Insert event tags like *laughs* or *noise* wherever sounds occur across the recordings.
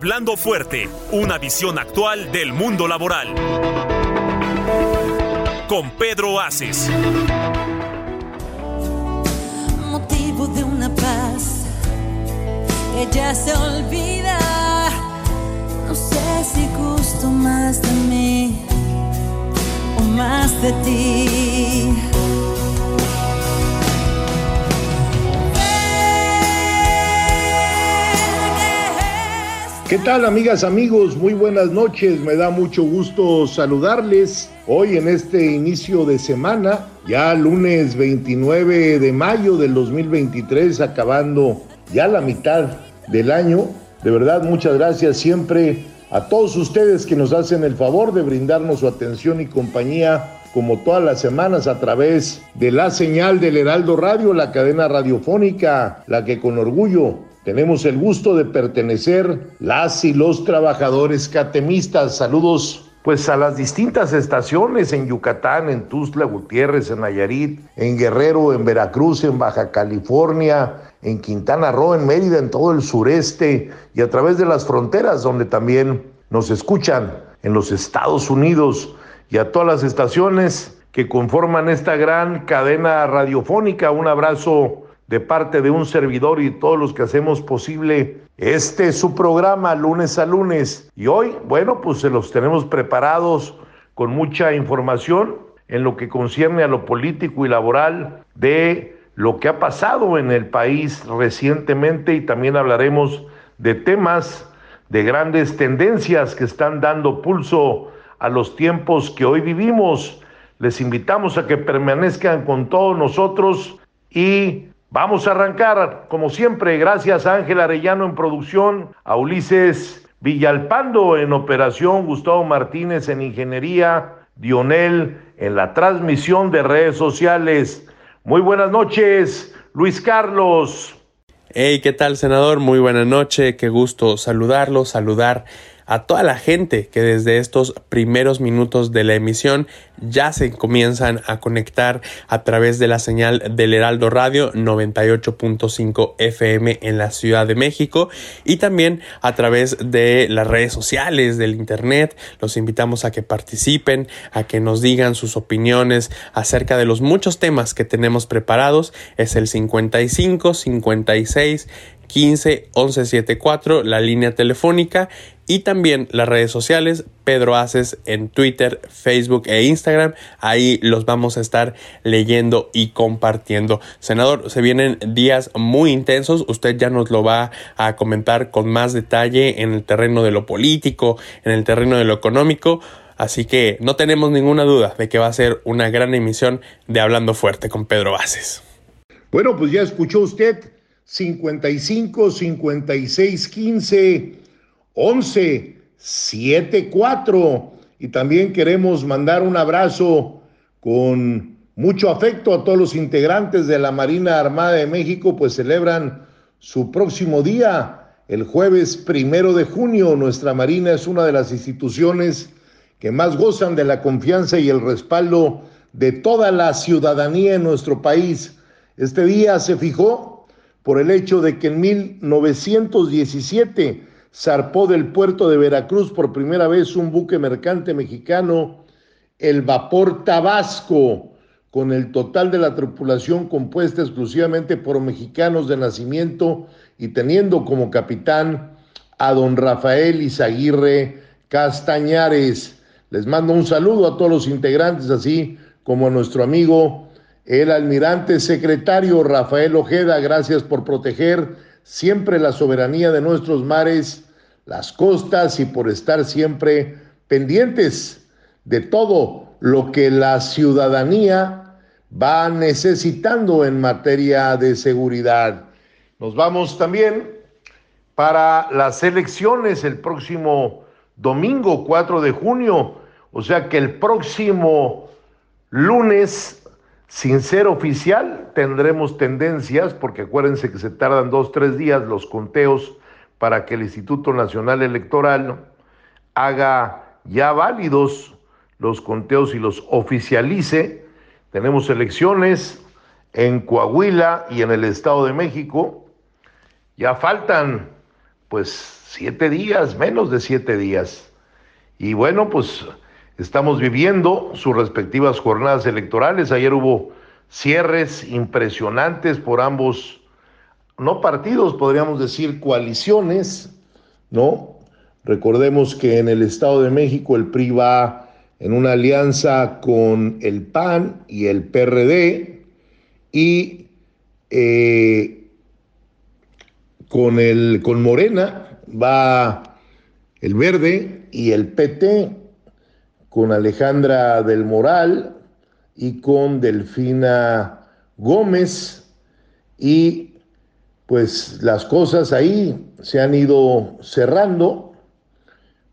Hablando fuerte, una visión actual del mundo laboral. Con Pedro Aces. motivo de una paz que ya se olvida. No sé si gusto más de mí o más de ti. ¿Qué tal amigas, amigos? Muy buenas noches. Me da mucho gusto saludarles hoy en este inicio de semana, ya lunes 29 de mayo del 2023, acabando ya la mitad del año. De verdad, muchas gracias siempre a todos ustedes que nos hacen el favor de brindarnos su atención y compañía como todas las semanas a través de la señal del Heraldo Radio, la cadena radiofónica, la que con orgullo tenemos el gusto de pertenecer las y los trabajadores catemistas. Saludos pues a las distintas estaciones en Yucatán, en Tuzla Gutiérrez, en Nayarit, en Guerrero, en Veracruz, en Baja California, en Quintana Roo, en Mérida, en todo el sureste y a través de las fronteras donde también nos escuchan en los Estados Unidos y a todas las estaciones que conforman esta gran cadena radiofónica. Un abrazo de parte de un servidor y todos los que hacemos posible este su programa lunes a lunes. Y hoy, bueno, pues se los tenemos preparados con mucha información en lo que concierne a lo político y laboral de lo que ha pasado en el país recientemente y también hablaremos de temas de grandes tendencias que están dando pulso a los tiempos que hoy vivimos. Les invitamos a que permanezcan con todos nosotros y Vamos a arrancar, como siempre, gracias a Ángel Arellano en producción, a Ulises Villalpando en operación, Gustavo Martínez en ingeniería, Dionel en la transmisión de redes sociales. Muy buenas noches, Luis Carlos. Hey, ¿qué tal, senador? Muy buena noche, qué gusto saludarlo, saludar a toda la gente que desde estos primeros minutos de la emisión ya se comienzan a conectar a través de la señal del Heraldo Radio 98.5 FM en la Ciudad de México y también a través de las redes sociales, del Internet. Los invitamos a que participen, a que nos digan sus opiniones acerca de los muchos temas que tenemos preparados. Es el 55 56 15 11 74, la línea telefónica y también las redes sociales, Pedro Aces en Twitter, Facebook e Instagram. Ahí los vamos a estar leyendo y compartiendo. Senador, se vienen días muy intensos. Usted ya nos lo va a comentar con más detalle en el terreno de lo político, en el terreno de lo económico. Así que no tenemos ninguna duda de que va a ser una gran emisión de Hablando Fuerte con Pedro Aces. Bueno, pues ya escuchó usted 55 56 15 11 74 y también queremos mandar un abrazo con mucho afecto a todos los integrantes de la Marina Armada de México, pues celebran su próximo día, el jueves primero de junio. Nuestra Marina es una de las instituciones que más gozan de la confianza y el respaldo de toda la ciudadanía en nuestro país. Este día se fijó por el hecho de que en 1917 zarpó del puerto de Veracruz por primera vez un buque mercante mexicano, el vapor Tabasco, con el total de la tripulación compuesta exclusivamente por mexicanos de nacimiento y teniendo como capitán a don Rafael Izaguirre Castañares. Les mando un saludo a todos los integrantes, así como a nuestro amigo el almirante secretario Rafael Ojeda, gracias por proteger siempre la soberanía de nuestros mares, las costas y por estar siempre pendientes de todo lo que la ciudadanía va necesitando en materia de seguridad. Nos vamos también para las elecciones el próximo domingo 4 de junio, o sea que el próximo lunes, sin ser oficial, tendremos tendencias, porque acuérdense que se tardan dos, tres días los conteos para que el Instituto Nacional Electoral haga ya válidos los conteos y los oficialice. Tenemos elecciones en Coahuila y en el Estado de México. Ya faltan pues siete días, menos de siete días. Y bueno, pues estamos viviendo sus respectivas jornadas electorales. Ayer hubo cierres impresionantes por ambos, no partidos, podríamos decir coaliciones, ¿no? Recordemos que en el Estado de México el PRI va en una alianza con el PAN y el PRD y eh, con, el, con Morena va el Verde y el PT con Alejandra del Moral y con Delfina Gómez. Y pues las cosas ahí se han ido cerrando,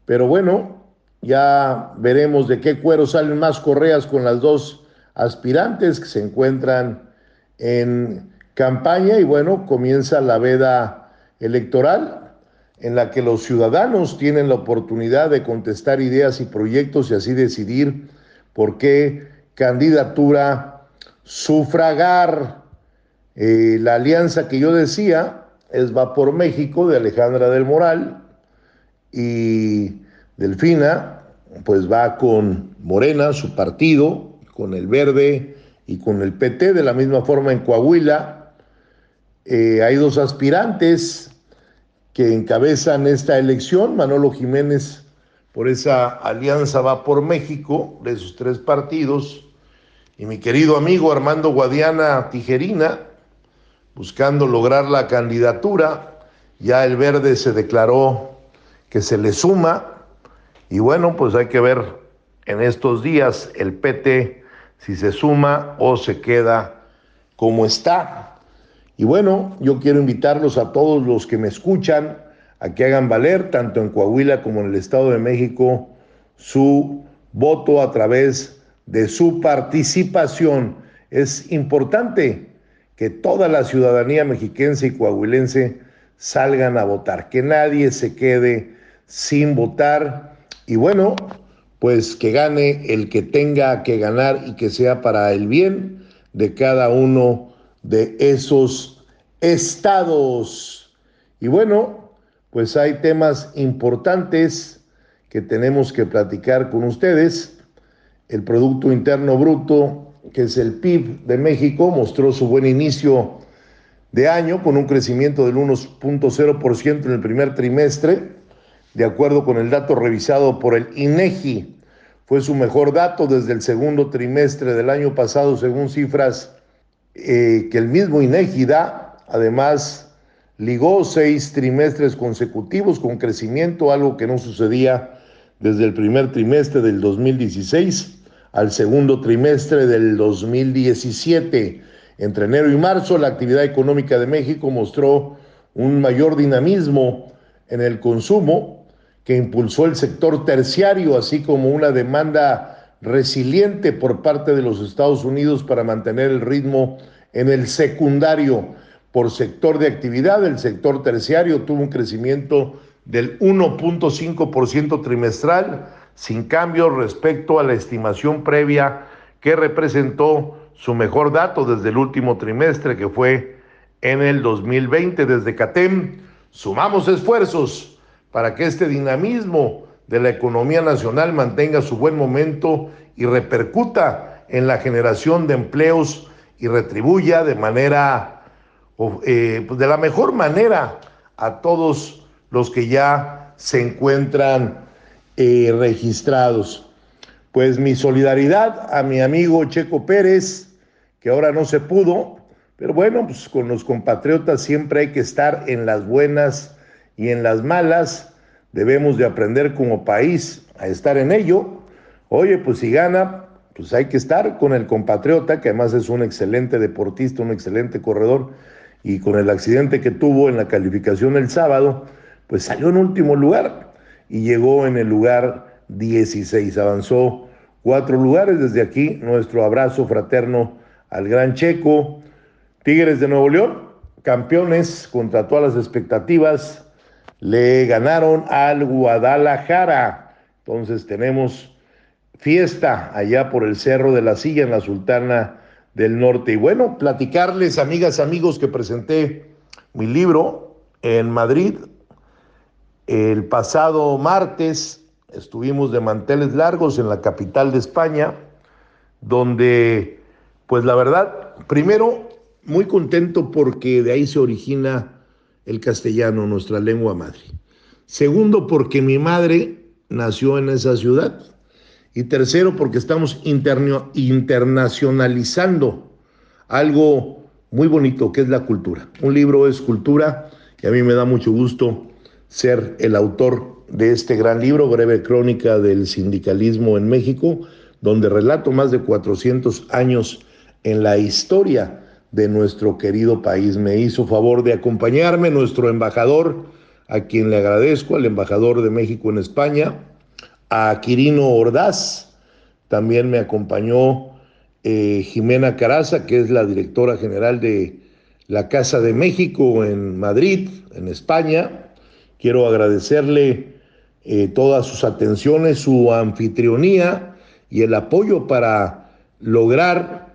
pero bueno, ya veremos de qué cuero salen más correas con las dos aspirantes que se encuentran en campaña. Y bueno, comienza la veda electoral en la que los ciudadanos tienen la oportunidad de contestar ideas y proyectos y así decidir por qué candidatura sufragar. Eh, la alianza que yo decía es Va por México de Alejandra del Moral y Delfina pues va con Morena, su partido, con el Verde y con el PT, de la misma forma en Coahuila. Eh, hay dos aspirantes que encabezan esta elección, Manolo Jiménez por esa alianza va por México, de sus tres partidos, y mi querido amigo Armando Guadiana Tijerina, buscando lograr la candidatura, ya el verde se declaró que se le suma, y bueno, pues hay que ver en estos días el PT si se suma o se queda como está. Y bueno, yo quiero invitarlos a todos los que me escuchan a que hagan valer, tanto en Coahuila como en el Estado de México, su voto a través de su participación. Es importante que toda la ciudadanía mexiquense y coahuilense salgan a votar, que nadie se quede sin votar y bueno, pues que gane el que tenga que ganar y que sea para el bien de cada uno de esos estados. Y bueno, pues hay temas importantes que tenemos que platicar con ustedes. El Producto Interno Bruto, que es el PIB de México, mostró su buen inicio de año con un crecimiento del 1.0% en el primer trimestre de acuerdo con el dato revisado por el INEGI. Fue su mejor dato desde el segundo trimestre del año pasado, según cifras eh, que el mismo INEGI. Además, ligó seis trimestres consecutivos con crecimiento, algo que no sucedía desde el primer trimestre del 2016 al segundo trimestre del 2017. Entre enero y marzo, la actividad económica de México mostró un mayor dinamismo en el consumo, que impulsó el sector terciario, así como una demanda resiliente por parte de los Estados Unidos para mantener el ritmo en el secundario. Por sector de actividad, el sector terciario tuvo un crecimiento del 1.5% trimestral, sin cambio respecto a la estimación previa que representó su mejor dato desde el último trimestre, que fue en el 2020. Desde CATEM, sumamos esfuerzos para que este dinamismo de la economía nacional mantenga su buen momento y repercuta en la generación de empleos y retribuya de manera, eh, pues de la mejor manera a todos los que ya se encuentran eh, registrados. Pues mi solidaridad a mi amigo Checo Pérez, que ahora no se pudo, pero bueno, pues con los compatriotas siempre hay que estar en las buenas y en las malas debemos de aprender como país a estar en ello. Oye, pues si gana, pues hay que estar con el compatriota, que además es un excelente deportista, un excelente corredor, y con el accidente que tuvo en la calificación el sábado, pues salió en último lugar y llegó en el lugar 16, avanzó cuatro lugares. Desde aquí, nuestro abrazo fraterno al gran Checo. Tigres de Nuevo León, campeones contra todas las expectativas, le ganaron al Guadalajara. Entonces tenemos fiesta allá por el Cerro de la Silla en la Sultana del Norte. Y bueno, platicarles, amigas, amigos, que presenté mi libro en Madrid el pasado martes. Estuvimos de manteles largos en la capital de España, donde, pues la verdad, primero, muy contento porque de ahí se origina el castellano, nuestra lengua madre. Segundo, porque mi madre nació en esa ciudad. Y tercero, porque estamos internacionalizando algo muy bonito que es la cultura. Un libro es cultura y a mí me da mucho gusto ser el autor de este gran libro, Breve Crónica del Sindicalismo en México, donde relato más de 400 años en la historia de nuestro querido país. Me hizo favor de acompañarme nuestro embajador, a quien le agradezco, al embajador de México en España, a Quirino Ordaz, también me acompañó eh, Jimena Caraza, que es la directora general de la Casa de México en Madrid, en España. Quiero agradecerle eh, todas sus atenciones, su anfitrionía y el apoyo para lograr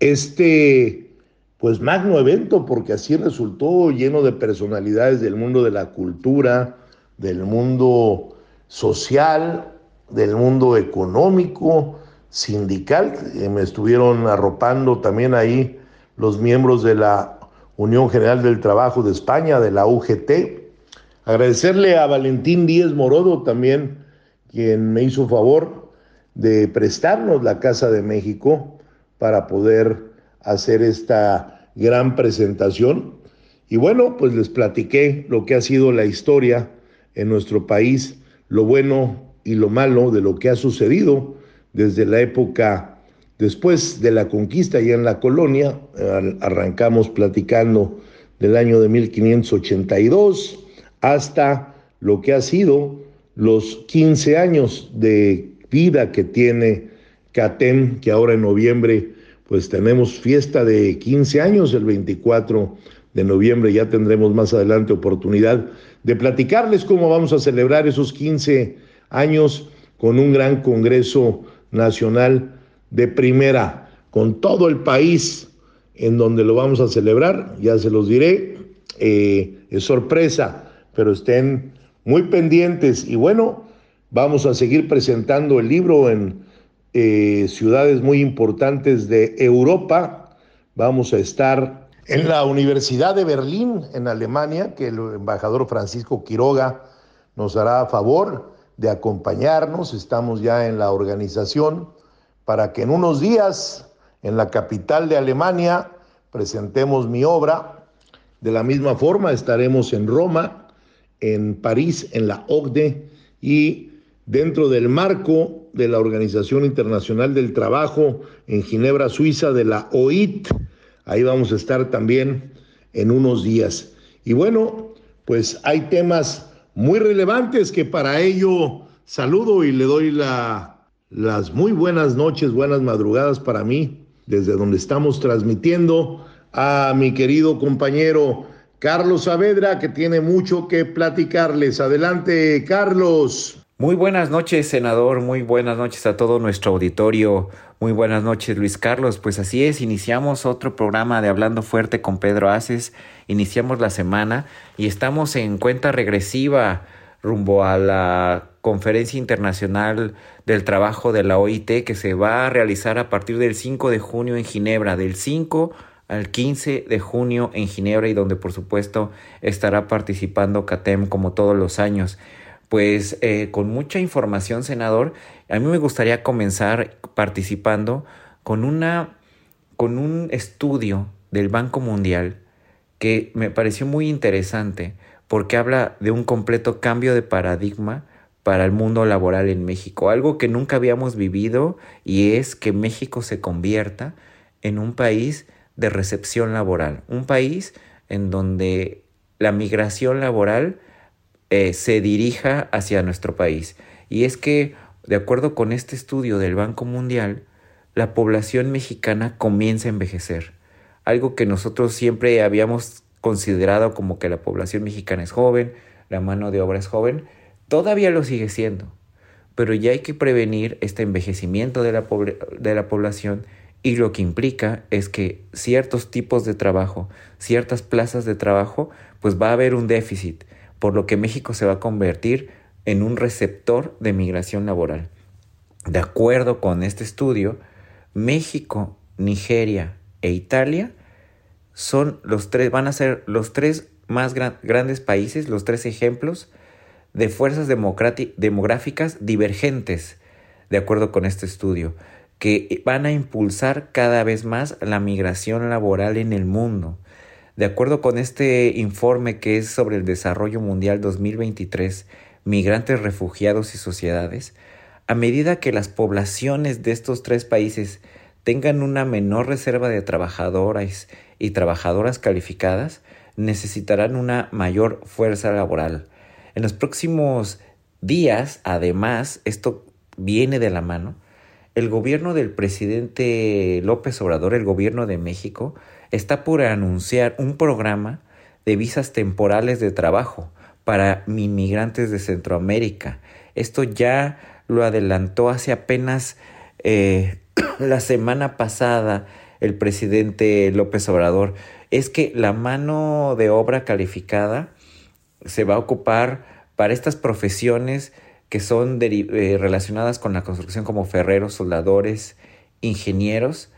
este pues magno evento, porque así resultó lleno de personalidades del mundo de la cultura, del mundo social, del mundo económico, sindical. Me estuvieron arropando también ahí los miembros de la Unión General del Trabajo de España, de la UGT. Agradecerle a Valentín Díez Morodo también, quien me hizo favor de prestarnos la Casa de México para poder hacer esta gran presentación. Y bueno, pues les platiqué lo que ha sido la historia en nuestro país, lo bueno y lo malo de lo que ha sucedido desde la época después de la conquista ya en la colonia. Arrancamos platicando del año de 1582 hasta lo que ha sido los 15 años de vida que tiene CATEM, que ahora en noviembre pues tenemos fiesta de 15 años, el 24 de noviembre ya tendremos más adelante oportunidad de platicarles cómo vamos a celebrar esos 15 años con un gran Congreso Nacional de primera, con todo el país en donde lo vamos a celebrar, ya se los diré, eh, es sorpresa, pero estén muy pendientes. Y bueno, vamos a seguir presentando el libro en eh, ciudades muy importantes de Europa, vamos a estar en la Universidad de Berlín, en Alemania, que el embajador Francisco Quiroga nos hará favor de acompañarnos. Estamos ya en la organización para que en unos días en la capital de Alemania presentemos mi obra. De la misma forma estaremos en Roma, en París, en la OCDE y dentro del marco de la Organización Internacional del Trabajo en Ginebra, Suiza, de la OIT. Ahí vamos a estar también en unos días. Y bueno, pues hay temas muy relevantes que para ello saludo y le doy la, las muy buenas noches, buenas madrugadas para mí, desde donde estamos transmitiendo a mi querido compañero Carlos Saavedra, que tiene mucho que platicarles. Adelante, Carlos. Muy buenas noches, senador. Muy buenas noches a todo nuestro auditorio. Muy buenas noches, Luis Carlos. Pues así es, iniciamos otro programa de Hablando Fuerte con Pedro Aces iniciamos la semana y estamos en cuenta regresiva rumbo a la Conferencia Internacional del Trabajo de la OIT que se va a realizar a partir del 5 de junio en Ginebra, del 5 al 15 de junio en Ginebra y donde por supuesto estará participando CATEM como todos los años. Pues eh, con mucha información, senador, a mí me gustaría comenzar participando con, una, con un estudio del Banco Mundial que me pareció muy interesante porque habla de un completo cambio de paradigma para el mundo laboral en México, algo que nunca habíamos vivido y es que México se convierta en un país de recepción laboral, un país en donde la migración laboral eh, se dirija hacia nuestro país. Y es que, de acuerdo con este estudio del Banco Mundial, la población mexicana comienza a envejecer, algo que nosotros siempre habíamos considerado como que la población mexicana es joven, la mano de obra es joven, todavía lo sigue siendo, pero ya hay que prevenir este envejecimiento de la, de la población y lo que implica es que ciertos tipos de trabajo, ciertas plazas de trabajo, pues va a haber un déficit, por lo que México se va a convertir en un receptor de migración laboral. De acuerdo con este estudio, México, Nigeria e Italia son los tres, van a ser los tres más grandes países, los tres ejemplos de fuerzas demográficas divergentes, de acuerdo con este estudio, que van a impulsar cada vez más la migración laboral en el mundo. De acuerdo con este informe que es sobre el desarrollo mundial 2023, migrantes, refugiados y sociedades, a medida que las poblaciones de estos tres países tengan una menor reserva de trabajadoras y trabajadoras calificadas, necesitarán una mayor fuerza laboral. En los próximos días, además, esto viene de la mano, el gobierno del presidente López Obrador, el gobierno de México, está por anunciar un programa de visas temporales de trabajo para inmigrantes de Centroamérica. Esto ya lo adelantó hace apenas eh, *clears throat* la semana pasada el presidente López Obrador. Es que la mano de obra calificada se va a ocupar para estas profesiones que son eh, relacionadas con la construcción como ferreros, soldadores, ingenieros,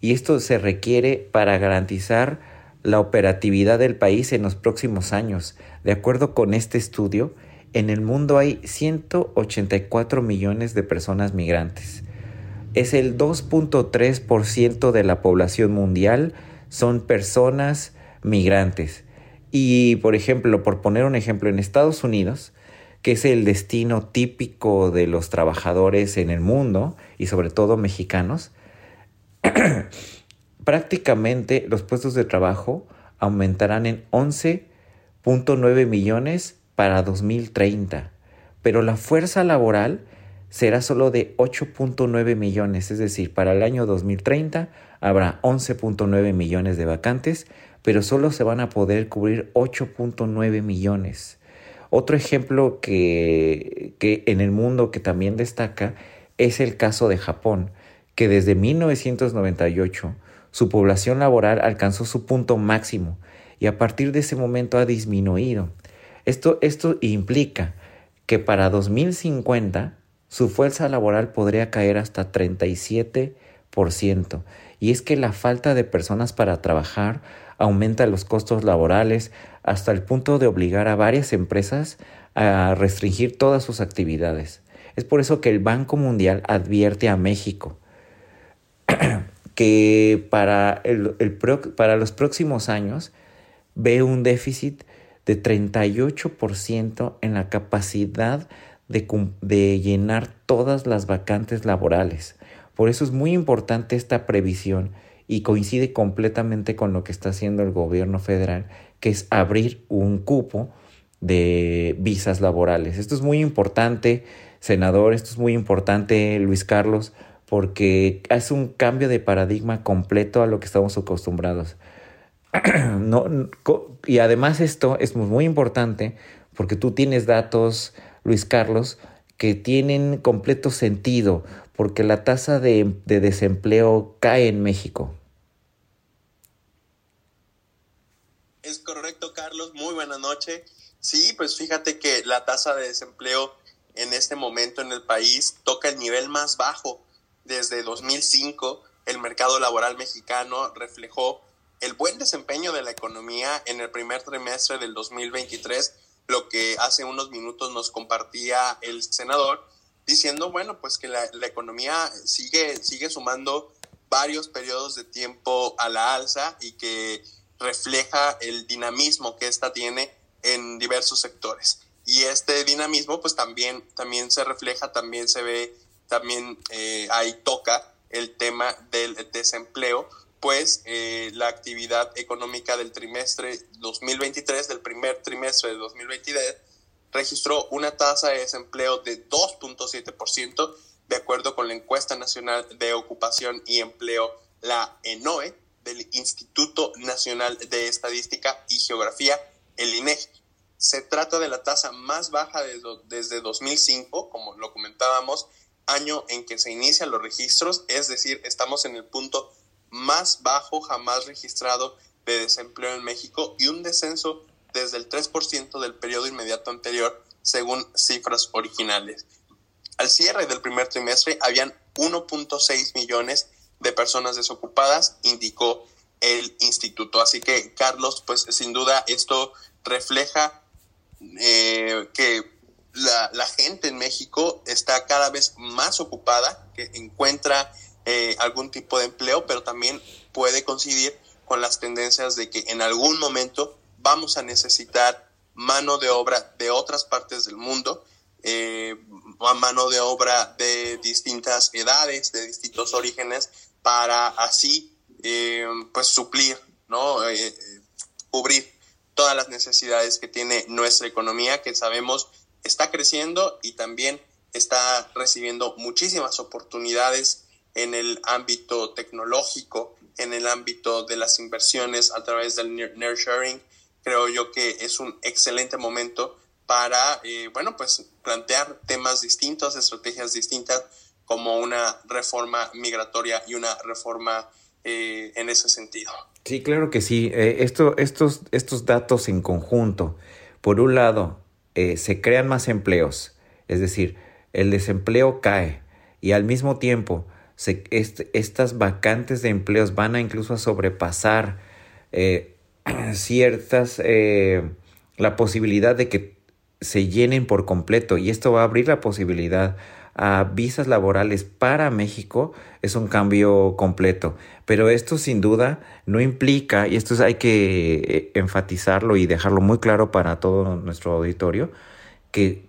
y esto se requiere para garantizar la operatividad del país en los próximos años. De acuerdo con este estudio, en el mundo hay 184 millones de personas migrantes. Es el 2.3% de la población mundial son personas migrantes. Y por ejemplo, por poner un ejemplo, en Estados Unidos, que es el destino típico de los trabajadores en el mundo y sobre todo mexicanos, *clears throat* prácticamente los puestos de trabajo aumentarán en 11.9 millones para 2030, pero la fuerza laboral será solo de 8.9 millones, es decir, para el año 2030 habrá 11.9 millones de vacantes, pero solo se van a poder cubrir 8.9 millones. Otro ejemplo que, que en el mundo que también destaca es el caso de Japón, que desde 1998 su población laboral alcanzó su punto máximo y a partir de ese momento ha disminuido. Esto, esto implica que para 2050 su fuerza laboral podría caer hasta 37%. Y es que la falta de personas para trabajar aumenta los costos laborales hasta el punto de obligar a varias empresas a restringir todas sus actividades. Es por eso que el Banco Mundial advierte a México *clears throat* que para, el, para los próximos años ve un déficit de 38% en la capacidad de, de llenar todas las vacantes laborales. Por eso es muy importante esta previsión y coincide completamente con lo que está haciendo el gobierno federal, que es abrir un cupo de visas laborales. Esto es muy importante, senador, esto es muy importante, Luis Carlos, porque hace un cambio de paradigma completo a lo que estamos acostumbrados. *clears throat* no, y además esto es muy importante porque tú tienes datos, Luis Carlos, que tienen completo sentido, porque la tasa de, de desempleo cae en México. Es correcto, Carlos. Muy buena noche. Sí, pues fíjate que la tasa de desempleo en este momento en el país toca el nivel más bajo desde 2005, el mercado laboral mexicano reflejó el buen desempeño de la economía en el primer trimestre del 2023, lo que hace unos minutos nos compartía el senador, diciendo, bueno, pues que la, economía sigue, sigue sumando varios periodos de tiempo a la alza y que refleja el dinamismo que ésta tiene en diversos sectores. Y este dinamismo pues también, también se refleja, también se ve, también eh, ahí toca el tema del desempleo, pues eh, la actividad económica del trimestre 2023, del primer trimestre de 2023, registró una tasa de desempleo de 2.7%, de acuerdo con la encuesta nacional de ocupación y empleo, la ENOE, del Instituto Nacional de Estadística y Geografía, el INEGI. Se trata de la tasa más baja desde 2005, como lo comentábamos, año en que se inician los registros, es decir, estamos en el punto más bajo jamás registrado de desempleo en México y un descenso desde el 3% del periodo inmediato anterior, según cifras originales. Al cierre del primer trimestre habían 1.6 millones de personas desocupadas, indicó el instituto. Así que, Carlos, pues sin duda esto refleja eh, que la, la, gente en México está cada vez más ocupada, que encuentra eh, algún tipo de empleo, pero también puede coincidir con las tendencias de que en algún momento vamos a necesitar mano de obra de otras partes del mundo, eh, mano de obra de distintas edades, de distintos orígenes, para así eh, pues suplir, ¿no? Eh, cubrir todas las necesidades que tiene nuestra economía, que sabemos está creciendo y también está recibiendo muchísimas oportunidades en el ámbito tecnológico, en el ámbito de las inversiones a través del nurturing. Creo yo que es un excelente momento para, eh, bueno, pues plantear temas distintos, estrategias distintas, como una reforma migratoria y una reforma eh, en ese sentido. Sí, claro que sí. Eh, esto, estos, estos datos en conjunto, por un lado, se crean más empleos, es decir, el desempleo cae y al mismo tiempo estas vacantes de empleos van a incluso a sobrepasar eh, *clears throat* ciertas, eh, la posibilidad de que se llenen por completo. Y esto va a abrir la posibilidad a visas laborales para México es un cambio completo. Pero esto sin duda no implica, y esto hay que eh, enfatizarlo y dejarlo muy claro para todo nuestro auditorio, que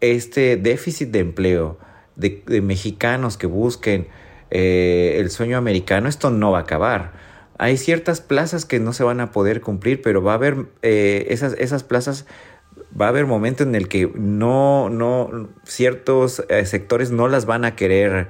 este déficit de empleo, de, mexicanos que busquen eh, el sueño americano, esto no va a acabar. Hay ciertas plazas que no se van a poder cumplir, pero va a haber eh, esas, esas plazas, va a haber momentos en el que no, no, ciertos eh, sectores no las van a querer,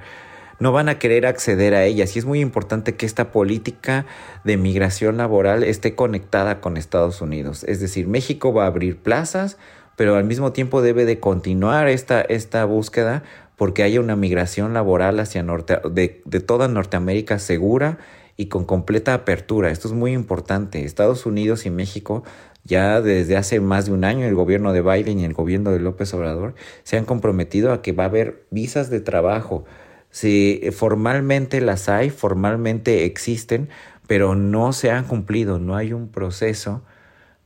no van a querer acceder a ellas. Y es muy importante que esta política de migración laboral esté conectada con Estados Unidos. Es decir, México va a abrir plazas, pero al mismo tiempo debe de continuar esta, esta búsqueda porque haya una migración laboral hacia norte, de toda Norteamérica segura y con completa apertura. Esto es muy importante. Estados Unidos y México ya desde hace más de un año el gobierno de Biden y el gobierno de López Obrador se han comprometido a que va a haber visas de trabajo. Si formalmente las hay, formalmente existen, pero no se han cumplido, no hay un proceso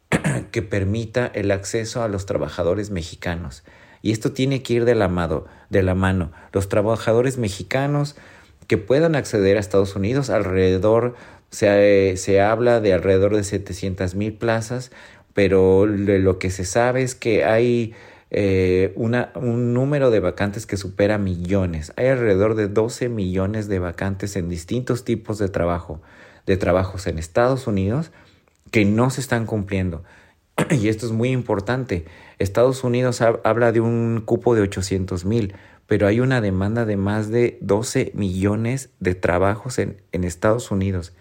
*clears throat* que permita el acceso a los trabajadores mexicanos. Y esto tiene que ir de la, mano. Los trabajadores mexicanos que puedan acceder a Estados Unidos, alrededor, se, se habla de alrededor de 700 mil plazas, pero lo que se sabe es que hay eh, una, un número de vacantes que supera millones. Hay alrededor de 12 millones de vacantes en distintos tipos de trabajo, de trabajos en Estados Unidos que no se están cumpliendo. *clears throat* Y esto es muy importante. Estados Unidos habla de un cupo de 800 mil, pero hay una demanda de más de 12 millones de trabajos en, en Estados Unidos,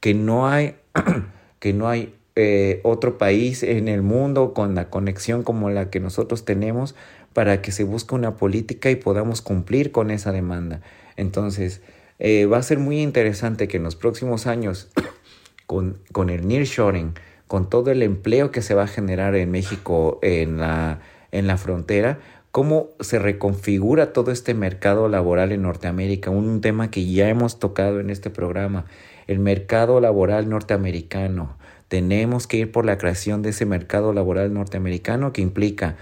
que no hay, *clears throat* que no hay eh, otro país en el mundo con la conexión como la que nosotros tenemos para que se busque una política y podamos cumplir con esa demanda. Entonces, eh, va a ser muy interesante que en los próximos años, *clears throat* con, con el nearshoring, con todo el empleo que se va a generar en México en la, en la frontera, cómo se reconfigura todo este mercado laboral en Norteamérica, un tema que ya hemos tocado en este programa, el mercado laboral norteamericano. Tenemos que ir por la creación de ese mercado laboral norteamericano que implica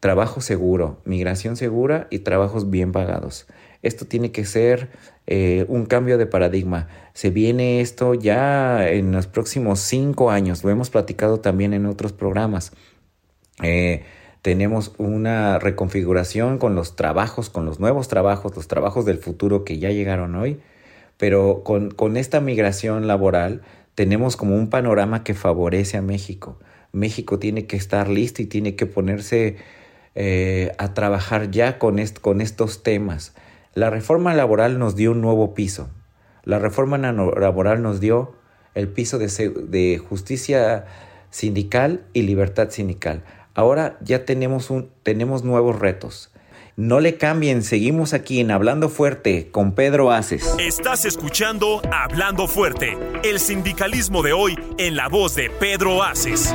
trabajo seguro, migración segura y trabajos bien pagados. Esto tiene que ser eh, un cambio de paradigma. Se viene esto ya en los próximos cinco años. Lo hemos platicado también en otros programas. Eh, tenemos una reconfiguración con los trabajos, con los nuevos trabajos, los trabajos del futuro que ya llegaron hoy, pero con, esta migración laboral tenemos como un panorama que favorece a México. México tiene que estar listo y tiene que ponerse eh, a trabajar ya con, con estos temas. La reforma laboral nos dio un nuevo piso. La reforma laboral nos dio el piso de, de justicia sindical y libertad sindical. Ahora ya tenemos, un, tenemos nuevos retos. No le cambien, seguimos aquí en Hablando Fuerte con Pedro Aces. Estás escuchando Hablando Fuerte, el sindicalismo de hoy en la voz de Pedro Aces.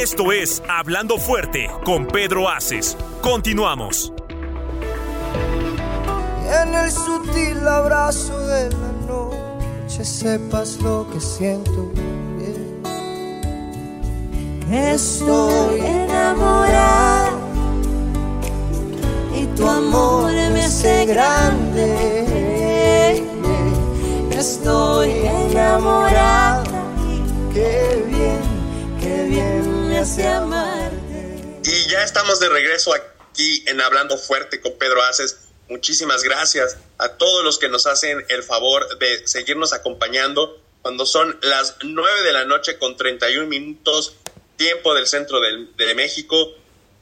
Esto es Hablando Fuerte con Pedro Aces. Continuamos. En el sutil abrazo de la noche sepas lo que siento. Estoy enamorada y tu amor me hace grande. Estoy enamorada, qué bien, qué bien amarte. Y ya estamos de regreso aquí en Hablando Fuerte con Pedro Aces. Muchísimas gracias a todos los que nos hacen el favor de seguirnos acompañando cuando son las 9 de la noche con 31 minutos, tiempo del centro de, de México.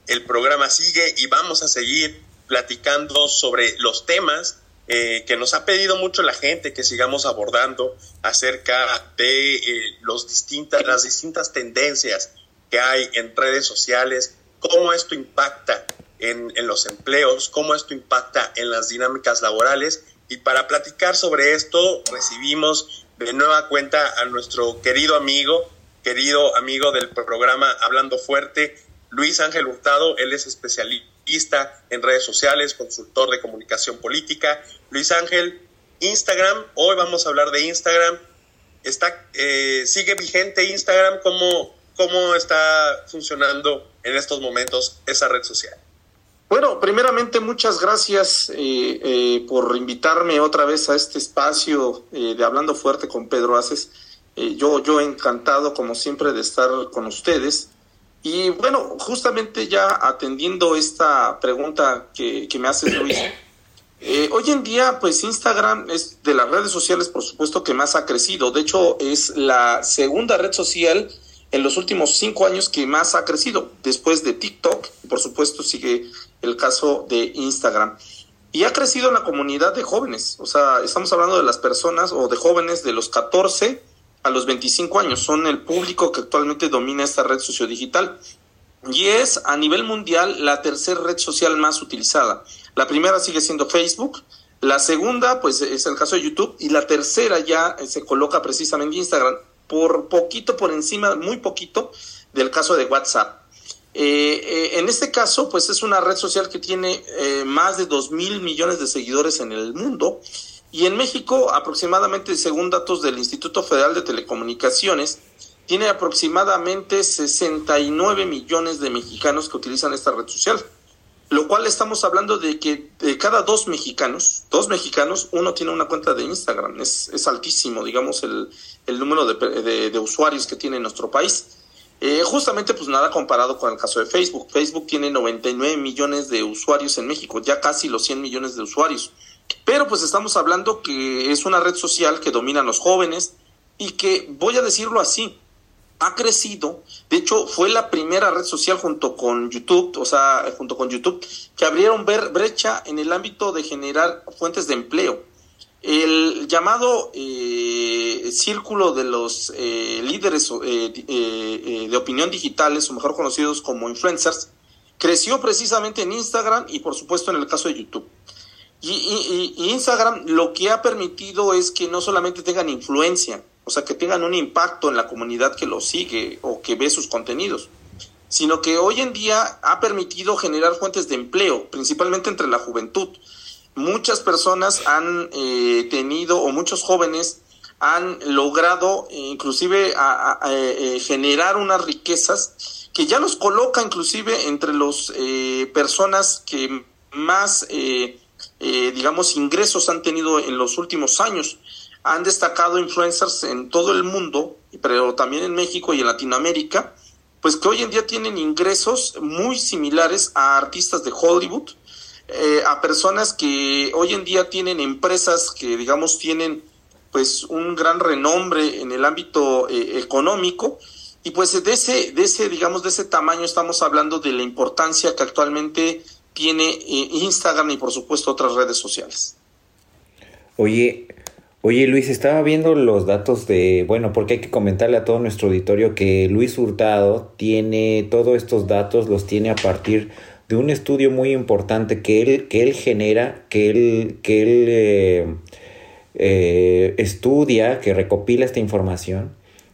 El programa sigue y vamos a seguir platicando sobre los temas eh, que nos ha pedido mucho la gente que sigamos abordando acerca de eh, los distintas, las distintas tendencias que hay en redes sociales, cómo esto impacta en, en los empleos, cómo esto impacta en las dinámicas laborales. Y para platicar sobre esto, recibimos de nueva cuenta a nuestro querido amigo, querido amigo del programa Hablando Fuerte, Luis Ángel Hurtado. Él es especialista en redes sociales, consultor de comunicación política. Luis Ángel, Instagram, hoy vamos a hablar de Instagram. Está, eh, ¿Sigue vigente Instagram? ¿Cómo, ¿Cómo está funcionando en estos momentos esa red social? Bueno, primeramente muchas gracias eh, eh, por invitarme otra vez a este espacio de Hablando Fuerte con Pedro Aces. yo, yo encantado, como siempre, de estar con ustedes. Y bueno, justamente ya atendiendo esta pregunta que, que me hace Luis, *clears throat* eh, hoy en día pues Instagram es de las redes sociales por supuesto que más ha crecido. De hecho es la segunda red social en los últimos cinco años que más ha crecido, después de TikTok, por supuesto sigue el caso de Instagram. Y ha crecido en la comunidad de jóvenes, o sea, estamos hablando de las personas o de jóvenes de los 14 a los 25 años. Son el público que actualmente domina esta red sociodigital. Y es a nivel mundial la tercera red social más utilizada. La primera sigue siendo Facebook, la segunda pues es el caso de YouTube y la tercera ya se coloca precisamente Instagram por poquito por encima, muy poquito del caso de WhatsApp. Eh, eh, en este caso pues es una red social que tiene eh, más de 2 mil millones de seguidores en el mundo y en México, aproximadamente, según datos del Instituto Federal de Telecomunicaciones, tiene aproximadamente 69 millones de mexicanos que utilizan esta red social. Lo cual estamos hablando de que de cada dos mexicanos, dos mexicanos, uno tiene una cuenta de Instagram. Es, altísimo, digamos, el, el número de, de, usuarios que tiene nuestro país. Eh, justamente, pues nada comparado con el caso de Facebook. Facebook tiene 99 millones de usuarios en México, ya casi los 100 millones de usuarios. Pero pues estamos hablando que es una red social que domina a los jóvenes y que, voy a decirlo así, ha crecido. De hecho, fue la primera red social junto con YouTube, o sea, junto con YouTube, que abrieron brecha en el ámbito de generar fuentes de empleo. El llamado eh, círculo de los eh, líderes eh, de opinión digitales, o mejor conocidos como influencers, creció precisamente en Instagram y por supuesto en el caso de YouTube. Y, Instagram lo que ha permitido es que no solamente tengan influencia, o sea, que tengan un impacto en la comunidad que lo sigue o que ve sus contenidos, sino que hoy en día ha permitido generar fuentes de empleo, principalmente entre la juventud. Muchas personas han eh, tenido, o muchos jóvenes han logrado inclusive eh, generar unas riquezas que ya los coloca inclusive entre las eh, personas que más, eh, digamos, ingresos han tenido en los últimos años. Han destacado influencers en todo el mundo, pero también en México y en Latinoamérica, pues que hoy en día tienen ingresos muy similares a artistas de Hollywood, a personas que hoy en día tienen empresas que, digamos, tienen pues un gran renombre en el ámbito eh, económico y pues de ese de ese digamos de ese tamaño estamos hablando de la importancia que actualmente tiene eh, Instagram y por supuesto otras redes sociales. Oye, Oye Luis, estaba viendo los datos de, bueno, porque hay que comentarle a todo nuestro auditorio que Luis Hurtado tiene todos estos datos, los tiene a partir de un estudio muy importante que él, que él genera, que él, que él eh, eh, estudia, que recopila esta información.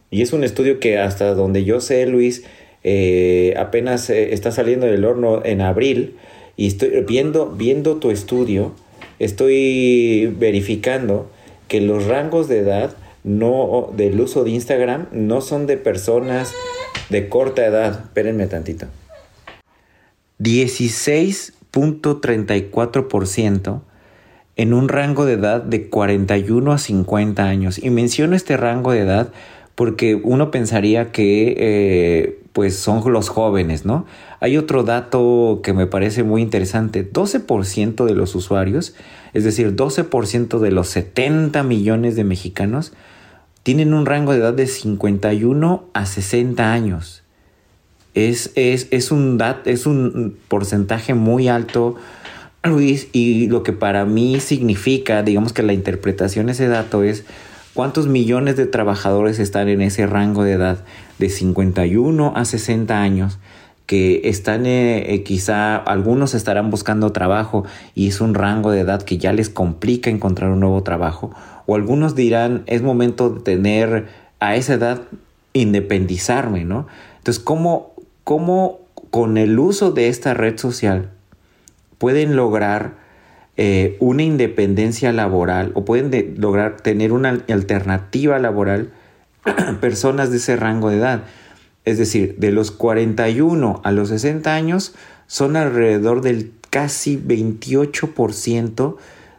Y es un estudio que hasta donde yo sé, Luis, eh, apenas está saliendo del horno en abril. Y estoy viendo, viendo tu estudio, estoy verificando que los rangos de edad no del uso de Instagram no son de personas de corta edad. Espérenme tantito. 16.34% en un rango de edad de 41 a 50 años. Y menciono este rango de edad porque uno pensaría que eh, pues son los jóvenes, ¿no? Hay otro dato que me parece muy interesante. 12% de los usuarios, es decir, 12% de los 70 millones de mexicanos, tienen un rango de edad de 51 a 60 años. Es, es, es, un, dat, es un porcentaje muy alto Luis, y lo que para mí significa, digamos que la interpretación de ese dato es cuántos millones de trabajadores están en ese rango de edad de 51 a 60 años que están eh, eh, quizá algunos estarán buscando trabajo y es un rango de edad que ya les complica encontrar un nuevo trabajo o algunos dirán es momento de tener a esa edad independizarme, ¿no? Entonces, ¿cómo, cómo con el uso de esta red social pueden lograr eh, una independencia laboral o pueden lograr tener una alternativa laboral *clears throat* personas de ese rango de edad. Es decir, de los 41 a los 60 años son alrededor del casi 28%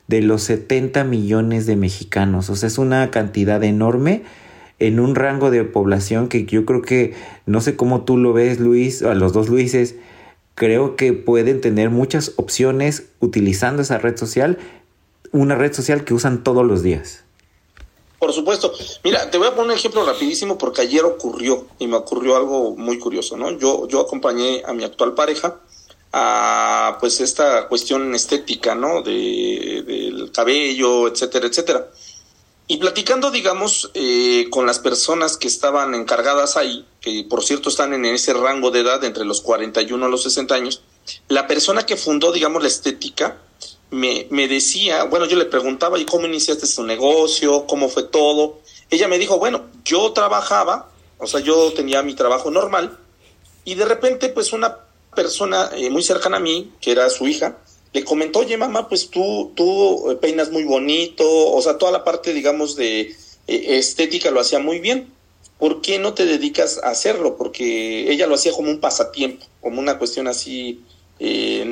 de los 70 millones de mexicanos. O sea, es una cantidad enorme en un rango de población que yo creo que, no sé cómo tú lo ves, Luis, a los dos Luises, creo que pueden tener muchas opciones utilizando esa red social, una red social que usan todos los días. Por supuesto. Mira, te voy a poner un ejemplo rapidísimo porque ayer ocurrió y me ocurrió algo muy curioso, ¿no? Yo, yo acompañé a mi actual pareja a pues esta cuestión estética, ¿no? De, del cabello, etcétera, etcétera. Y platicando, digamos, eh, con las personas que estaban encargadas ahí, que por cierto están en ese rango de edad entre los 41 a los 60 años, la persona que fundó, digamos, la estética, me, me decía, bueno, yo le preguntaba, ¿y cómo iniciaste su negocio? ¿Cómo fue todo? Ella me dijo, bueno, yo trabajaba, o sea, yo tenía mi trabajo normal, y de repente, pues una persona eh, muy cercana a mí, que era su hija, le comentó, oye mamá, pues tú, tú peinas muy bonito, o sea, toda la parte, digamos, de eh, estética lo hacía muy bien. ¿Por qué no te dedicas a hacerlo? Porque ella lo hacía como un pasatiempo, como una cuestión así eh,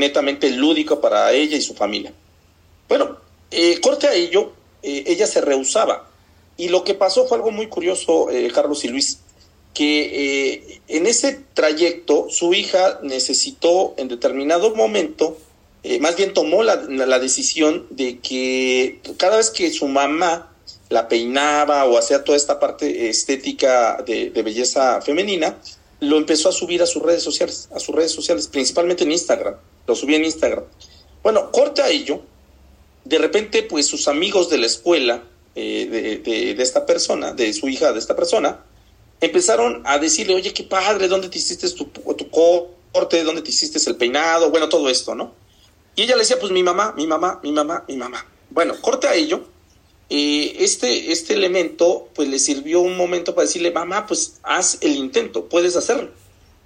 netamente lúdica para ella y su familia. Bueno, corte a ello, ella se rehusaba. Y lo que pasó fue algo muy curioso, Carlos y Luis, que en ese trayecto su hija necesitó en determinado momento eh, más bien tomó la, decisión de que cada vez que su mamá la peinaba o hacía toda esta parte estética de, belleza femenina, lo empezó a subir a sus redes sociales, a sus redes sociales, principalmente en Instagram, lo subía en Instagram. Bueno, corta a ello, de repente pues sus amigos de la escuela eh, de, esta persona, de su hija, de esta persona, empezaron a decirle, oye, qué padre, ¿dónde te hiciste tu, corte? ¿Dónde te hiciste el peinado? Bueno, todo esto, ¿no? Y ella le decía, pues mi mamá, mi mamá, mi mamá, mi mamá. Bueno, corte a ello. eh, este, este elemento pues le sirvió un momento para decirle, mamá, pues haz el intento, puedes hacerlo.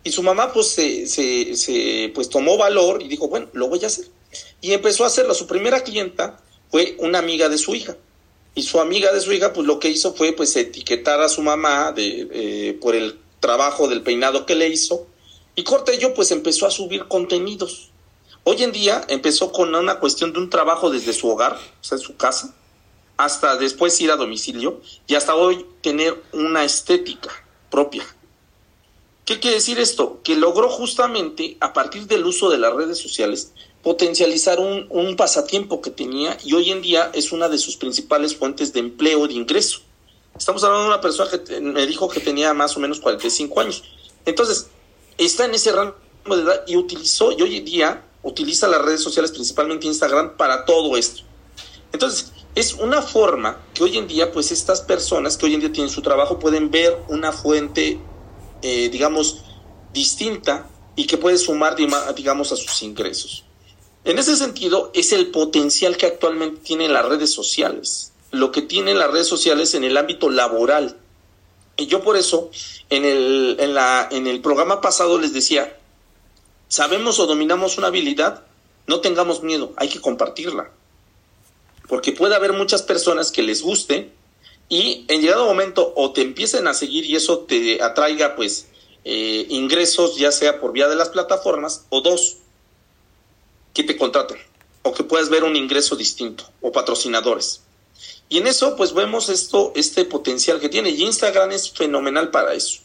Y su mamá pues se, se, pues tomó valor y dijo, bueno, lo voy a hacer. Y empezó a hacerlo. Su primera clienta fue una amiga de su hija. Y su amiga de su hija pues lo que hizo fue pues etiquetar a su mamá de, eh, por el trabajo del peinado que le hizo. Y corte yo pues empezó a subir contenidos. Hoy en día empezó con una cuestión de un trabajo desde su hogar, o sea, en su casa, hasta después ir a domicilio y hasta hoy tener una estética propia. ¿Qué quiere decir esto? Que logró justamente, a partir del uso de las redes sociales, potencializar un, un pasatiempo que tenía y hoy en día es una de sus principales fuentes de empleo, de ingreso. Estamos hablando de una persona que me dijo que tenía más o menos 45 años. Entonces, está en ese rango de edad y utilizó, y hoy en día utiliza las redes sociales, principalmente Instagram, para todo esto. Entonces, es una forma que hoy en día, pues estas personas que hoy en día tienen su trabajo pueden ver una fuente, eh, digamos, distinta y que puede sumar, digamos, a sus ingresos. En ese sentido, es el potencial que actualmente tienen las redes sociales, lo que tienen las redes sociales en el ámbito laboral. Y yo por eso, en el, en la, en el programa pasado les decía, sabemos o dominamos una habilidad, no tengamos miedo, hay que compartirla. Porque puede haber muchas personas que les guste y en llegado momento o te empiecen a seguir y eso te atraiga pues eh, ingresos ya sea por vía de las plataformas o dos, que te contraten o que puedas ver un ingreso distinto o patrocinadores. Y en eso pues vemos esto, este potencial que tiene y Instagram es fenomenal para eso.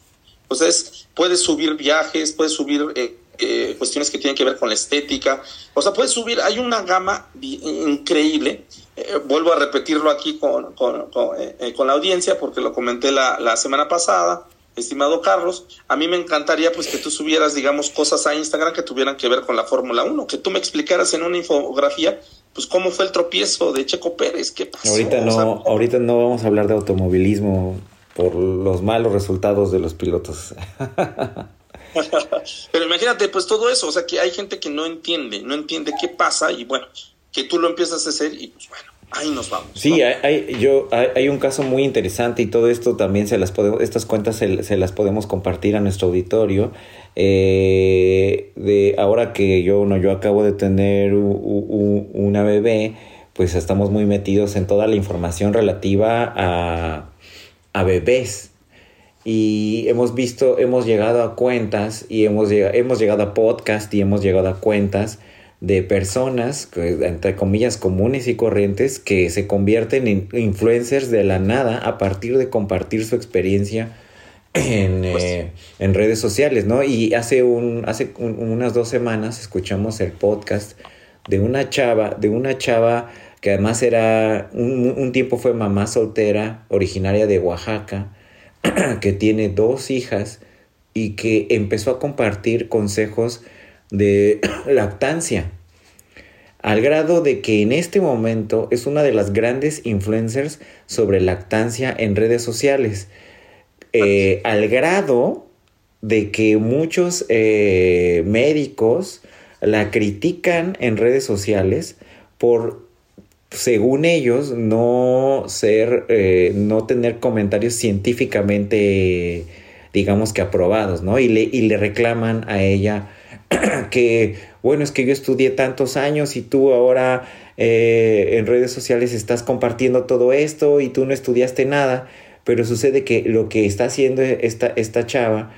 O sea, es- puedes subir viajes, puedes subir eh, eh, cuestiones que tienen que ver con la estética. O sea, puedes subir, hay una gama increíble. Eh, vuelvo a repetirlo aquí con, con, con, eh, eh, con la audiencia porque lo comenté la, la semana pasada, estimado Carlos. A mí me encantaría pues que tú subieras, digamos, cosas a Instagram que tuvieran que ver con la Fórmula 1, que tú me explicaras en una infografía, pues cómo fue el tropiezo de Checo Pérez, qué pasó. Ahorita O sea, no, ahorita no vamos a hablar de automovilismo por los malos resultados de los pilotos. *laughs* *laughs* Pero imagínate, pues todo eso, o sea, que hay gente que no entiende, no entiende qué pasa y bueno, que tú lo empiezas a hacer y pues bueno, ahí nos vamos. Sí, hay, hay- yo, hay, hay un caso muy interesante y todo esto también se las podemos, estas cuentas se, se las podemos compartir a nuestro auditorio. Eh, de ahora que yo, no, yo acabo de tener u- u- u- una bebé, pues estamos muy metidos en toda la información relativa a, a bebés. Y hemos visto, hemos llegado a cuentas y hemos, llega- hemos llegado a podcast y hemos llegado a cuentas de personas, entre comillas, comunes y corrientes, que se convierten en influencers de la nada a partir de compartir su experiencia en, eh, en redes sociales, ¿no? Y hace, un, hace un- unas dos semanas escuchamos el podcast de una chava, de una chava que además era, un, un tiempo fue mamá soltera, originaria de Oaxaca, *clears throat* que tiene dos hijas y que empezó a compartir consejos de *clears throat* lactancia. Al grado de que en este momento es una de las grandes influencers sobre lactancia en redes sociales. Eh, al grado de que muchos eh, médicos la critican en redes sociales por, según ellos, no ser, eh, no tener comentarios científicamente, digamos que aprobados, ¿no? Y le, y le reclaman a ella *clears throat* que, bueno, es que yo estudié tantos años y tú ahora eh, en redes sociales estás compartiendo todo esto y tú no estudiaste nada, pero sucede que lo que está haciendo esta, esta chava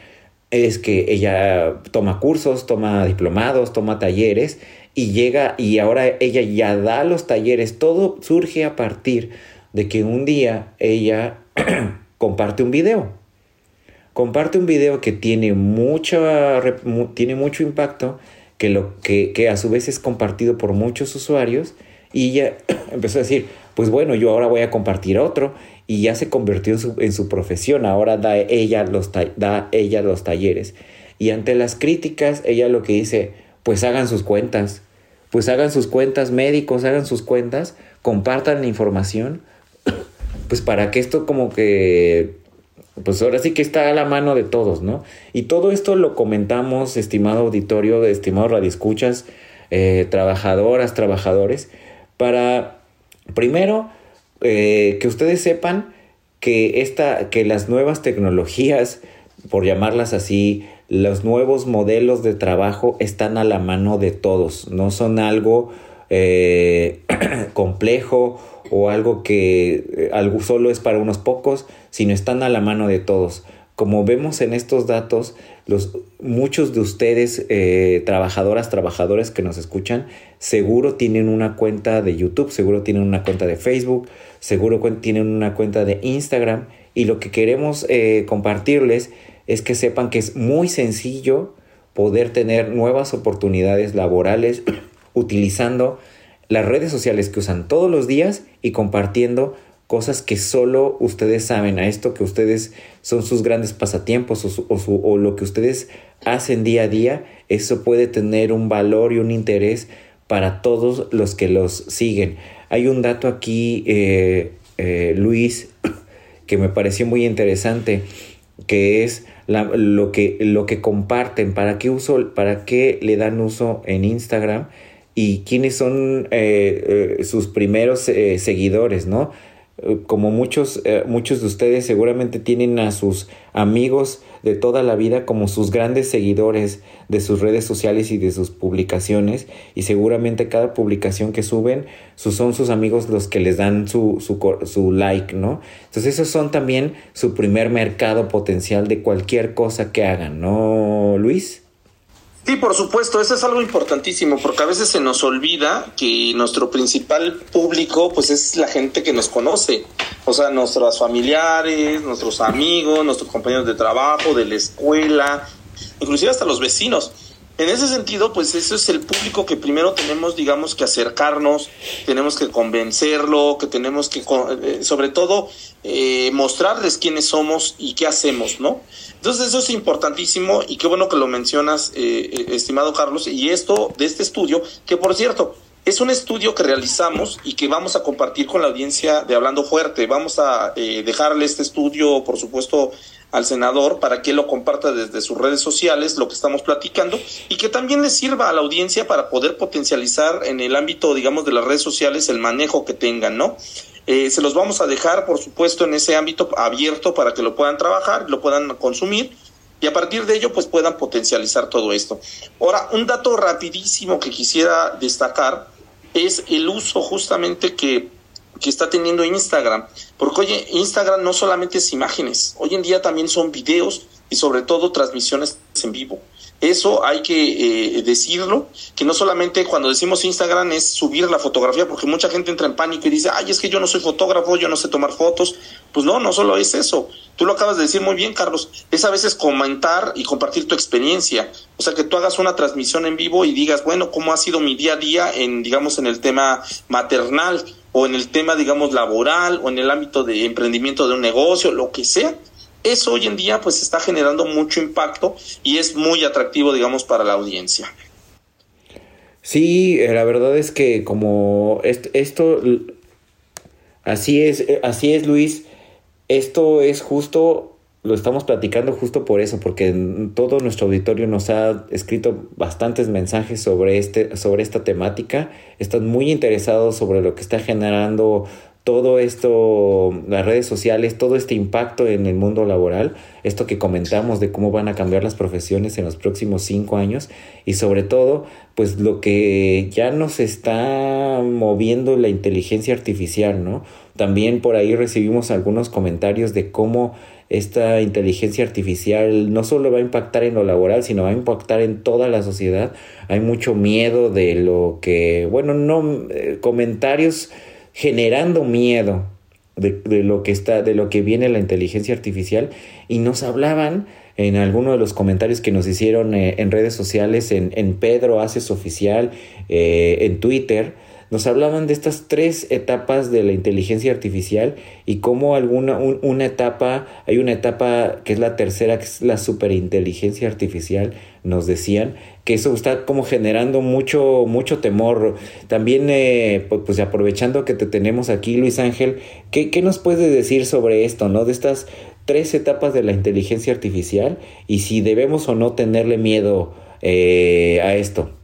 es que ella toma cursos, toma diplomados, toma talleres y llega y ahora ella ya da los talleres. Todo surge a partir de que un día ella *clears throat* comparte un video. Comparte un video que tiene, mucha, rep- mu- tiene mucho impacto, que, lo, que, que a su vez es compartido por muchos usuarios y ella *clears throat* empezó a decir, pues bueno, yo ahora voy a compartir otro y ya se convirtió en su, en su profesión, ahora da ella, los da ella los talleres. Y ante las críticas, ella lo que dice, pues hagan sus cuentas, pues hagan sus cuentas, médicos hagan sus cuentas, compartan la información, *coughs* pues para que esto como que, pues ahora sí que está a la mano de todos, ¿no? Y todo esto lo comentamos, estimado auditorio, estimado radioescuchas, eh, trabajadoras, trabajadores, para primero eh, que ustedes sepan que, esta, que las nuevas tecnologías, por llamarlas así, los nuevos modelos de trabajo están a la mano de todos, no son algo eh, *clears throat* complejo o algo que algo solo es para unos pocos, sino están a la mano de todos. Como vemos en estos datos, los, muchos de ustedes, eh, trabajadoras, trabajadores que nos escuchan, seguro tienen una cuenta de YouTube, seguro tienen una cuenta de Facebook, seguro tienen una cuenta de Instagram. Y lo que queremos eh, compartirles es que sepan que es muy sencillo poder tener nuevas oportunidades laborales *clears throat* utilizando las redes sociales que usan todos los días y compartiendo cosas que solo ustedes saben, a esto que ustedes son sus grandes pasatiempos o, lo que ustedes hacen día a día, eso puede tener un valor y un interés para todos los que los siguen. Hay un dato aquí, eh, eh, Luis, *clears throat* que me pareció muy interesante, que es lo, que, lo que comparten, para qué, uso, para qué le dan uso en Instagram y quiénes son eh, sus primeros seguidores, ¿no? como muchos, eh, muchos de ustedes seguramente tienen a sus amigos de toda la vida como sus grandes seguidores de sus redes sociales y de sus publicaciones y seguramente cada publicación que suben son sus amigos los que les dan su, su, su like, ¿no? Entonces esos son también su primer mercado potencial de cualquier cosa que hagan, ¿no, Luis? Sí, por supuesto, eso es algo importantísimo, porque a veces se nos olvida que nuestro principal público, pues es la gente que nos conoce, o sea, nuestros familiares, nuestros amigos, nuestros compañeros de trabajo, de la escuela, inclusive hasta los vecinos. En ese sentido, pues eso es el público que primero tenemos, digamos, que acercarnos, tenemos que convencerlo, que tenemos que, eh, sobre todo, eh, mostrarles quiénes somos y qué hacemos, ¿no? Entonces eso es importantísimo y qué bueno que lo mencionas, eh, estimado Carlos, y esto de este estudio, que por cierto, es un estudio que realizamos y que vamos a compartir con la audiencia de Hablando Fuerte. Vamos a dejarle este estudio, por supuesto, al senador para que lo comparta desde sus redes sociales lo que estamos platicando y que también le sirva a la audiencia para poder potencializar en el ámbito, digamos, de las redes sociales el manejo que tengan, ¿no? Eh, se los vamos a dejar, por supuesto, en ese ámbito abierto para que lo puedan trabajar, lo puedan consumir y a partir de ello, pues puedan potencializar todo esto. Ahora, un dato rapidísimo que quisiera destacar es el uso justamente que que está teniendo Instagram. Porque oye, Instagram no solamente es imágenes, hoy en día también son videos y sobre todo transmisiones en vivo. Eso hay que eh, decirlo, que no solamente cuando decimos Instagram es subir la fotografía, porque mucha gente entra en pánico y dice, ay, es que yo no soy fotógrafo, yo no sé tomar fotos. Pues no, no solo es eso. Tú lo acabas de decir muy bien, Carlos. Es a veces comentar y compartir tu experiencia. O sea, que tú hagas una transmisión en vivo y digas, bueno, ¿cómo ha sido mi día a día en, digamos, en el tema maternal? O en el tema, digamos, laboral o en el ámbito de emprendimiento de un negocio, lo que sea, eso hoy en día pues está generando mucho impacto y es muy atractivo, digamos, para la audiencia. Sí, eh, la verdad es que como esto, así es, eh, así es Luis, esto es justo lo estamos platicando justo por eso, porque todo nuestro auditorio nos ha escrito bastantes mensajes sobre, este, sobre esta temática. Están muy interesados sobre lo que está generando todo esto, las redes sociales, todo este impacto en el mundo laboral, esto que comentamos de cómo van a cambiar las profesiones en los próximos cinco años y sobre todo, pues lo que ya nos está moviendo la inteligencia artificial, ¿no? También por ahí recibimos algunos comentarios de cómo esta inteligencia artificial no solo va a impactar en lo laboral, sino va a impactar en toda la sociedad. Hay mucho miedo de lo que, bueno, no, eh, comentarios generando miedo de, lo que está, de lo que viene la inteligencia artificial y nos hablaban en alguno de los comentarios que nos hicieron eh, en redes sociales, en, en Pedro Haces Oficial, eh, en Twitter, nos hablaban de estas tres etapas de la inteligencia artificial y cómo alguna una etapa, hay una etapa que es la tercera, que es la superinteligencia artificial, nos decían que eso está como generando mucho, mucho temor. También, eh, pues, pues, aprovechando que te tenemos aquí, Luis Ángel, ¿qué, ¿qué nos puedes decir sobre esto, no? De estas tres etapas de la inteligencia artificial y si debemos o no tenerle miedo eh, a esto.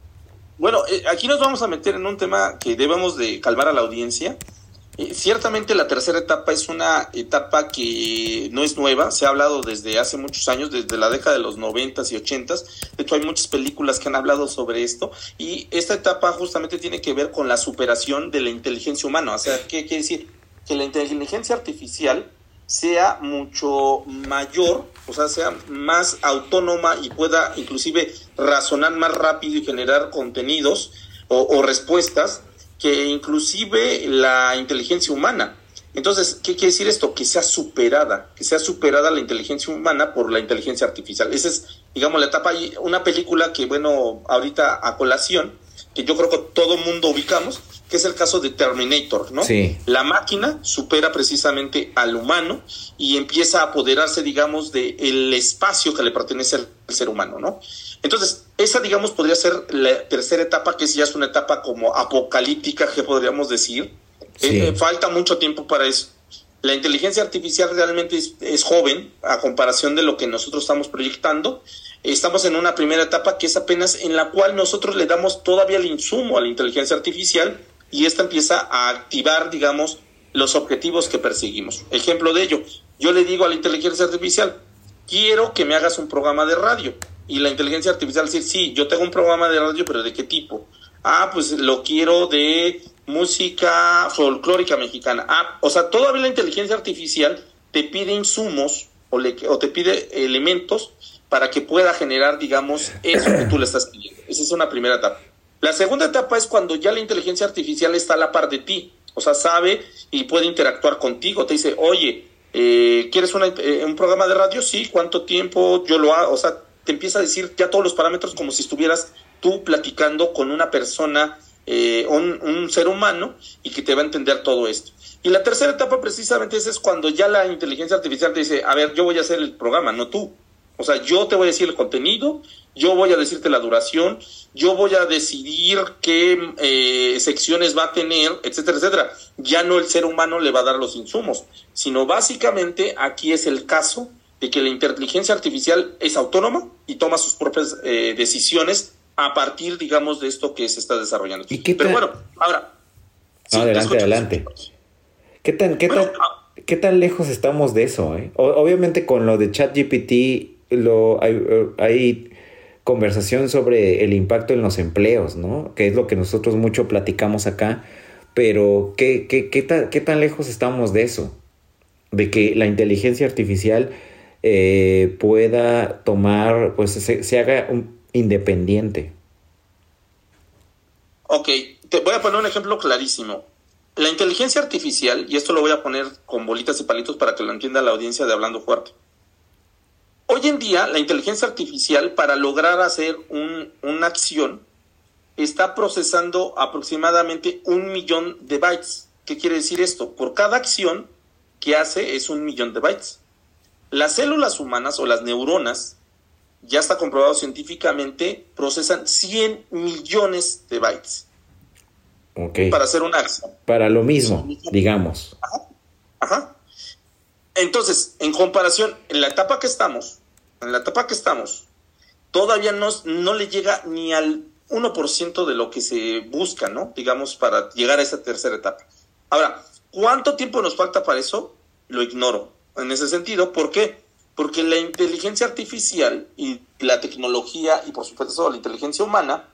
Bueno, eh, aquí nos vamos a meter en un tema que debemos de calmar a la audiencia. Eh, ciertamente la tercera etapa es una etapa que no es nueva, se ha hablado desde hace muchos años, desde la década de los noventas y ochentas. De hecho, hay muchas películas que han hablado sobre esto. Y esta etapa justamente tiene que ver con la superación de la inteligencia humana. O sea, ¿qué quiere decir? Que la inteligencia artificial sea mucho mayor, o sea, sea más autónoma y pueda inclusive razonar más rápido y generar contenidos o, respuestas que inclusive la inteligencia humana. Entonces, ¿qué quiere decir esto? Que sea superada, que sea superada la inteligencia humana por la inteligencia artificial. Esa es, digamos, la etapa. Y una película que, bueno, ahorita a colación, que yo creo que todo mundo ubicamos, que es el caso de Terminator, ¿no? Sí. La máquina supera precisamente al humano y empieza a apoderarse, digamos, del el espacio que le pertenece al ser humano, ¿no? Entonces, esa, digamos, podría ser la tercera etapa, que ya es una etapa como apocalíptica, que podríamos decir. Eh, eh, falta mucho tiempo para eso. La inteligencia artificial realmente es, joven a comparación de lo que nosotros estamos proyectando. Estamos en una primera etapa que es apenas en la cual nosotros le damos todavía el insumo a la inteligencia artificial y esta empieza a activar, digamos, los objetivos que perseguimos. Ejemplo de ello, yo le digo a la inteligencia artificial, quiero que me hagas un programa de radio. Y la inteligencia artificial dice, sí, yo tengo un programa de radio, pero ¿de qué tipo? Ah, pues lo quiero de música folclórica mexicana. Ah, o sea, todavía la inteligencia artificial te pide insumos o, le, o te pide elementos para que pueda generar, digamos, eso que tú le estás pidiendo. Esa es una primera etapa. La segunda etapa es cuando ya la inteligencia artificial está a la par de ti, o sea, sabe y puede interactuar contigo, te dice, oye, eh, ¿quieres eh, un programa de radio? Sí, ¿cuánto tiempo yo lo hago? O sea, te empieza a decir ya todos los parámetros como si estuvieras tú platicando con una persona, eh, un, un, ser humano, y que te va a entender todo esto. Y la tercera etapa precisamente es, es cuando ya la inteligencia artificial te dice, a ver, yo voy a hacer el programa, no tú. O sea, yo te voy a decir el contenido, yo voy a decirte la duración, yo voy a decidir qué eh, secciones va a tener, etcétera, etcétera. Ya no el ser humano le va a dar los insumos, sino básicamente aquí es el caso de que la inteligencia artificial es autónoma y toma sus propias eh, decisiones a partir, digamos, de esto que se está desarrollando. ¿Y qué Pero bueno, ahora... adelante, adelante. ¿Qué tan, qué, tan, ah, ¿Qué tan lejos estamos de eso? Eh? obviamente con lo de ChatGPT lo, hay, hay, conversación sobre el impacto en los empleos, ¿no? Que es lo que nosotros mucho platicamos acá, pero ¿qué, qué, qué, tan, qué tan lejos estamos de eso? De que la inteligencia artificial eh, pueda tomar, pues se, haga un, independiente. Ok, te voy a poner un ejemplo clarísimo. La inteligencia artificial, y esto lo voy a poner con bolitas y palitos para que lo entienda la audiencia de Hablando Fuerte. Hoy en día, la inteligencia artificial, para lograr hacer una acción, está procesando aproximadamente un millón de bytes. ¿Qué quiere decir esto? Por cada acción que hace es un millón de bytes. Las células humanas o las neuronas, ya está comprobado científicamente, procesan 100 millones de bytes. Para hacer una acción. Para lo mismo, digamos. Ajá. Entonces, en comparación, en la etapa que estamos, en la etapa que estamos, todavía no, no le llega ni al 1% de lo que se busca, ¿no? Digamos, para llegar a esa tercera etapa. Ahora, ¿cuánto tiempo nos falta para eso? Lo ignoro. En ese sentido, ¿por qué? Porque la inteligencia artificial y la tecnología y por supuesto la inteligencia humana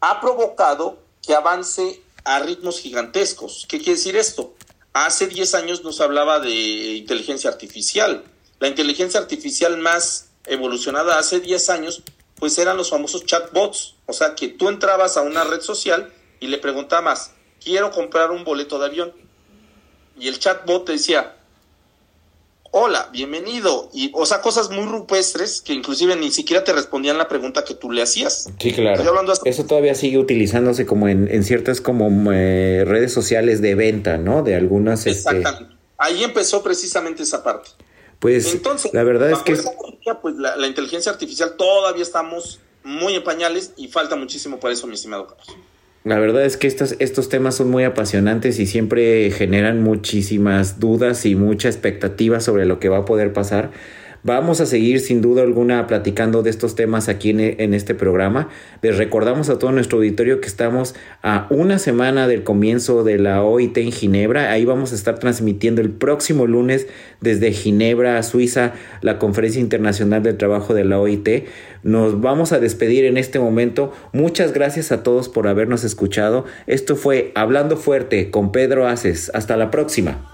ha provocado que avance a ritmos gigantescos. ¿Qué quiere decir esto? Hace 10 años nos hablaba de inteligencia artificial. La inteligencia artificial más evolucionada hace 10 años, pues eran los famosos chatbots. O sea, que tú entrabas a una red social y le preguntabas, quiero comprar un boleto de avión. Y el chatbot te decía, hola, bienvenido. Y, o sea, cosas muy rupestres que inclusive ni siquiera te respondían la pregunta que tú le hacías. Sí, claro. Eso todavía sigue utilizándose como en, ciertas como eh, redes sociales de venta, ¿no? De algunas... Este, Exactamente. Ahí empezó precisamente esa parte. Pues Entonces, la verdad es que... pues la, la inteligencia artificial todavía estamos muy en pañales y falta muchísimo para eso, mi estimado Carlos. La verdad es que estos, estos temas son muy apasionantes y siempre generan muchísimas dudas y mucha expectativa sobre lo que va a poder pasar. Vamos a seguir sin duda alguna platicando de estos temas aquí en, en este programa. Les recordamos a todo nuestro auditorio que estamos a una semana del comienzo de la OIT en Ginebra. Ahí vamos a estar transmitiendo el próximo lunes desde Ginebra, Suiza, la Conferencia Internacional del Trabajo de la OIT. Nos vamos a despedir en este momento. Muchas gracias a todos por habernos escuchado. Esto fue Hablando Fuerte con Pedro Aces. Hasta la próxima.